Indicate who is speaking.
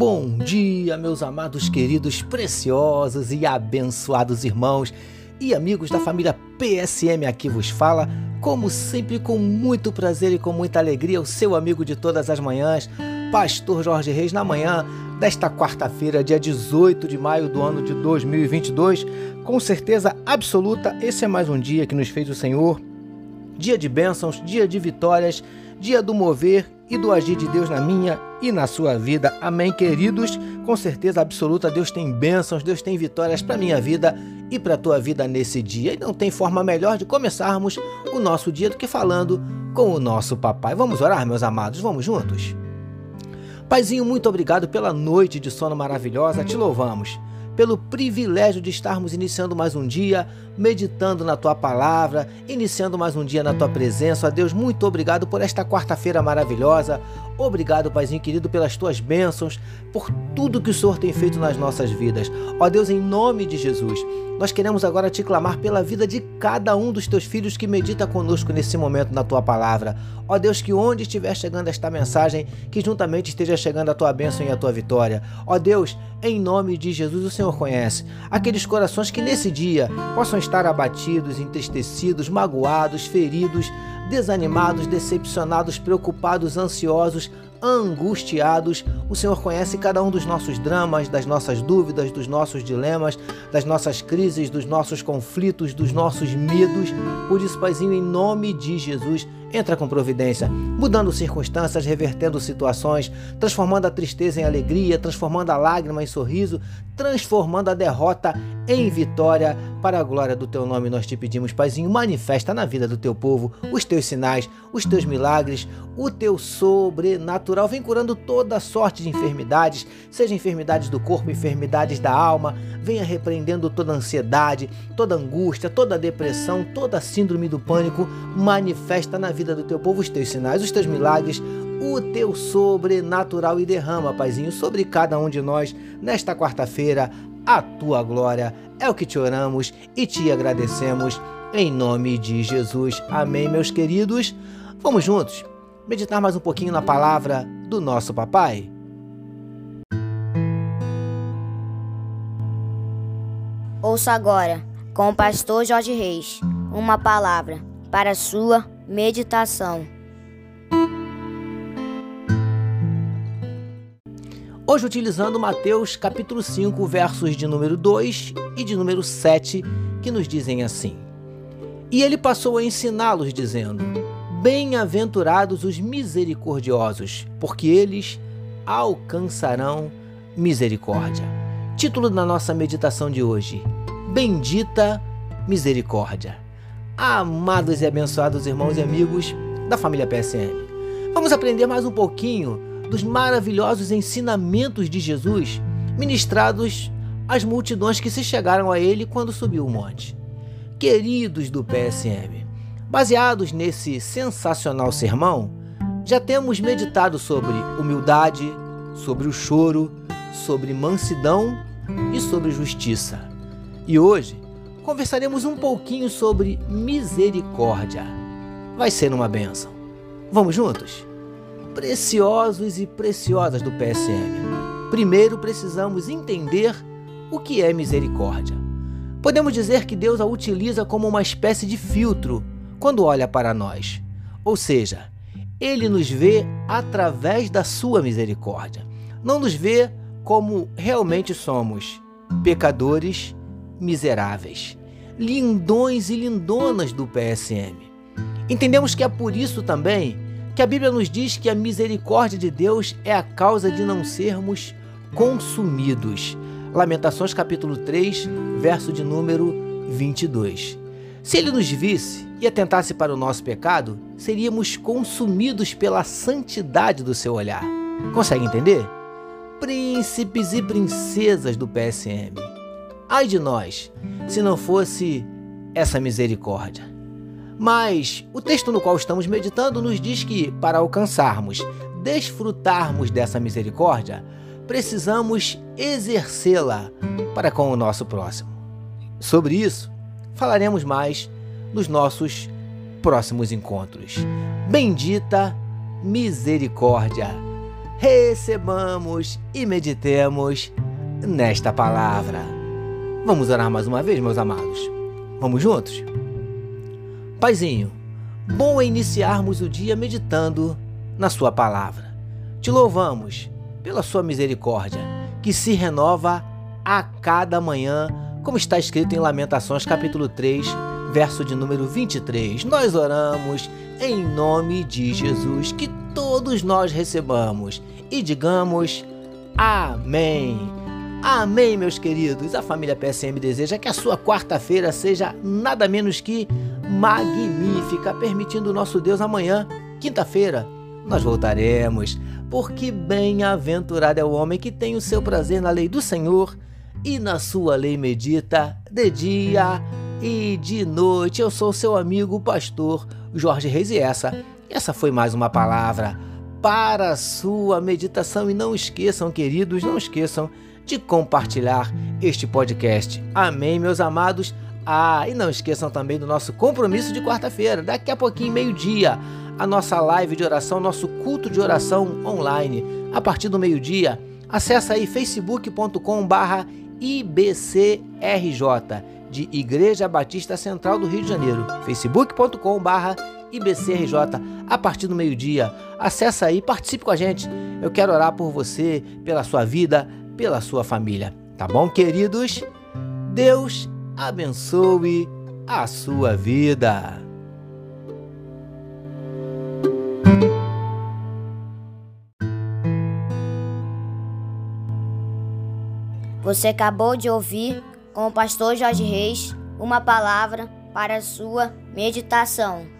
Speaker 1: Bom dia, meus amados, queridos, preciosos e abençoados irmãos e amigos da família PSM aqui vos fala, como sempre com muito prazer e com muita alegria, o seu amigo de todas as manhãs, Pastor Jorge Reis, na manhã desta quarta-feira, dia 18 de maio do ano de 2022. Com certeza absoluta, esse é mais um dia que nos fez o Senhor, dia de bênçãos, dia de vitórias, dia do mover e do agir de Deus na minha e na sua vida. Amém, queridos? Com certeza absoluta, Deus tem bênçãos, Deus tem vitórias para minha vida e para tua vida nesse dia. E não tem forma melhor de começarmos o nosso dia do que falando com o nosso papai. Vamos orar, meus amados? Vamos juntos? Paizinho, muito obrigado pela noite de sono maravilhosa. Te louvamos pelo privilégio de estarmos iniciando mais um dia, meditando na tua palavra, iniciando mais um dia na tua presença. A Deus, muito obrigado por esta quarta-feira maravilhosa. Obrigado, Paizinho querido, pelas tuas bênçãos, por tudo que o Senhor tem feito nas nossas vidas. Ó Deus, em nome de Jesus, nós queremos agora te clamar pela vida de cada um dos teus filhos que medita conosco nesse momento na tua palavra. Ó Deus, que onde estiver chegando esta mensagem, que juntamente esteja chegando a tua bênção e a tua vitória. Ó Deus, em nome de Jesus, o Senhor conhece aqueles corações que nesse dia possam estar abatidos, entristecidos, magoados, feridos, desanimados, decepcionados, preocupados, ansiosos, angustiados. O Senhor conhece cada um dos nossos dramas, das nossas dúvidas, dos nossos dilemas, das nossas crises, dos nossos conflitos, dos nossos medos. Por isso, Paizinho, em nome de Jesus, entra com providência, mudando circunstâncias, revertendo situações, transformando a tristeza em alegria, transformando a lágrima em sorriso, transformando a derrota em vitória. Para a glória do teu nome, nós te pedimos, Paizinho, manifesta na vida do teu povo os teus sinais, os teus milagres, o teu sobrenatural. Vem curando toda sorte de enfermidades, seja enfermidades do corpo, enfermidades da alma. Venha repreendendo toda ansiedade, toda angústia, toda depressão, toda síndrome do pânico. Manifesta na vida do teu povo os teus sinais, os teus milagres, o teu sobrenatural e derrama, Paizinho, sobre cada um de nós nesta quarta-feira a tua glória. É o que te oramos e te agradecemos em nome de Jesus. Amém, meus queridos. Vamos juntos meditar mais um pouquinho na palavra do nosso papai.
Speaker 2: Ouça agora, com o pastor Jorge Reis, uma palavra para sua meditação.
Speaker 1: Hoje utilizando Mateus capítulo 5, versos de número 2 e de número 7, que nos dizem assim: E ele passou a ensiná-los dizendo: Bem-aventurados os misericordiosos, porque eles alcançarão misericórdia. Título da nossa meditação de hoje: Bendita misericórdia. Amados e abençoados irmãos e amigos da família PSM, vamos aprender mais um pouquinho dos maravilhosos ensinamentos de Jesus ministrados às multidões que se chegaram a ele quando subiu o monte. Queridos do PSM, baseados nesse sensacional sermão, já temos meditado sobre humildade, sobre o choro, sobre mansidão e sobre justiça. E hoje conversaremos um pouquinho sobre misericórdia. Vai ser uma benção. Vamos juntos? preciosos e preciosas do PSM. Primeiro precisamos entender o que é misericórdia. Podemos dizer que Deus a utiliza como uma espécie de filtro quando olha para nós. Ou seja, ele nos vê através da sua misericórdia. Não nos vê como realmente somos, pecadores miseráveis, lindões e lindonas do PSM. Entendemos que é por isso também que a Bíblia nos diz que a misericórdia de Deus é a causa de não sermos consumidos. Lamentações capítulo 3, verso de número 22. Se ele nos visse e atentasse para o nosso pecado, seríamos consumidos pela santidade do seu olhar. Consegue entender? Príncipes e princesas do PSM. Ai de nós, se não fosse essa misericórdia. Mas o texto no qual estamos meditando nos diz que, para alcançarmos, desfrutarmos dessa misericórdia, precisamos exercê-la para com o nosso próximo. Sobre isso, falaremos mais nos nossos próximos encontros. Bendita misericórdia! recebamos e meditemos nesta palavra. Vamos orar mais uma vez, meus amados? Vamos juntos? Paizinho, bom é iniciarmos o dia meditando na Sua palavra. Te louvamos pela Sua misericórdia, que se renova a cada manhã, como está escrito em Lamentações, capítulo 3, verso de número 23. Nós oramos em nome de Jesus, que todos nós recebamos e digamos amém. Amém, meus queridos. A família PSM deseja que a sua quarta-feira seja nada menos que magnífica, permitindo o nosso Deus amanhã, quinta-feira, nós voltaremos, porque bem-aventurado é o homem que tem o seu prazer na lei do Senhor e na sua lei medita de dia e de noite. Eu sou seu amigo, pastor Jorge Reis, e essa, essa foi mais uma palavra para a sua meditação. E não esqueçam, queridos, não esqueçam de compartilhar este podcast. Amém, meus amados. Ah, e não esqueçam também do nosso compromisso de quarta-feira, daqui a pouquinho, meio-dia, a nossa live de oração, nosso culto de oração online, a partir do meio-dia. Acesse aí facebook.com/barra IBCRJ de Igreja Batista Central do Rio de Janeiro, facebook.com/barra IBCRJ a partir do meio-dia. Acesse aí, participe com a gente. Eu quero orar por você, pela sua vida, pela sua família. Tá bom, queridos? Deus abençoe a sua vida.
Speaker 2: Você acabou de ouvir com o pastor Jorge Reis uma palavra para a sua meditação.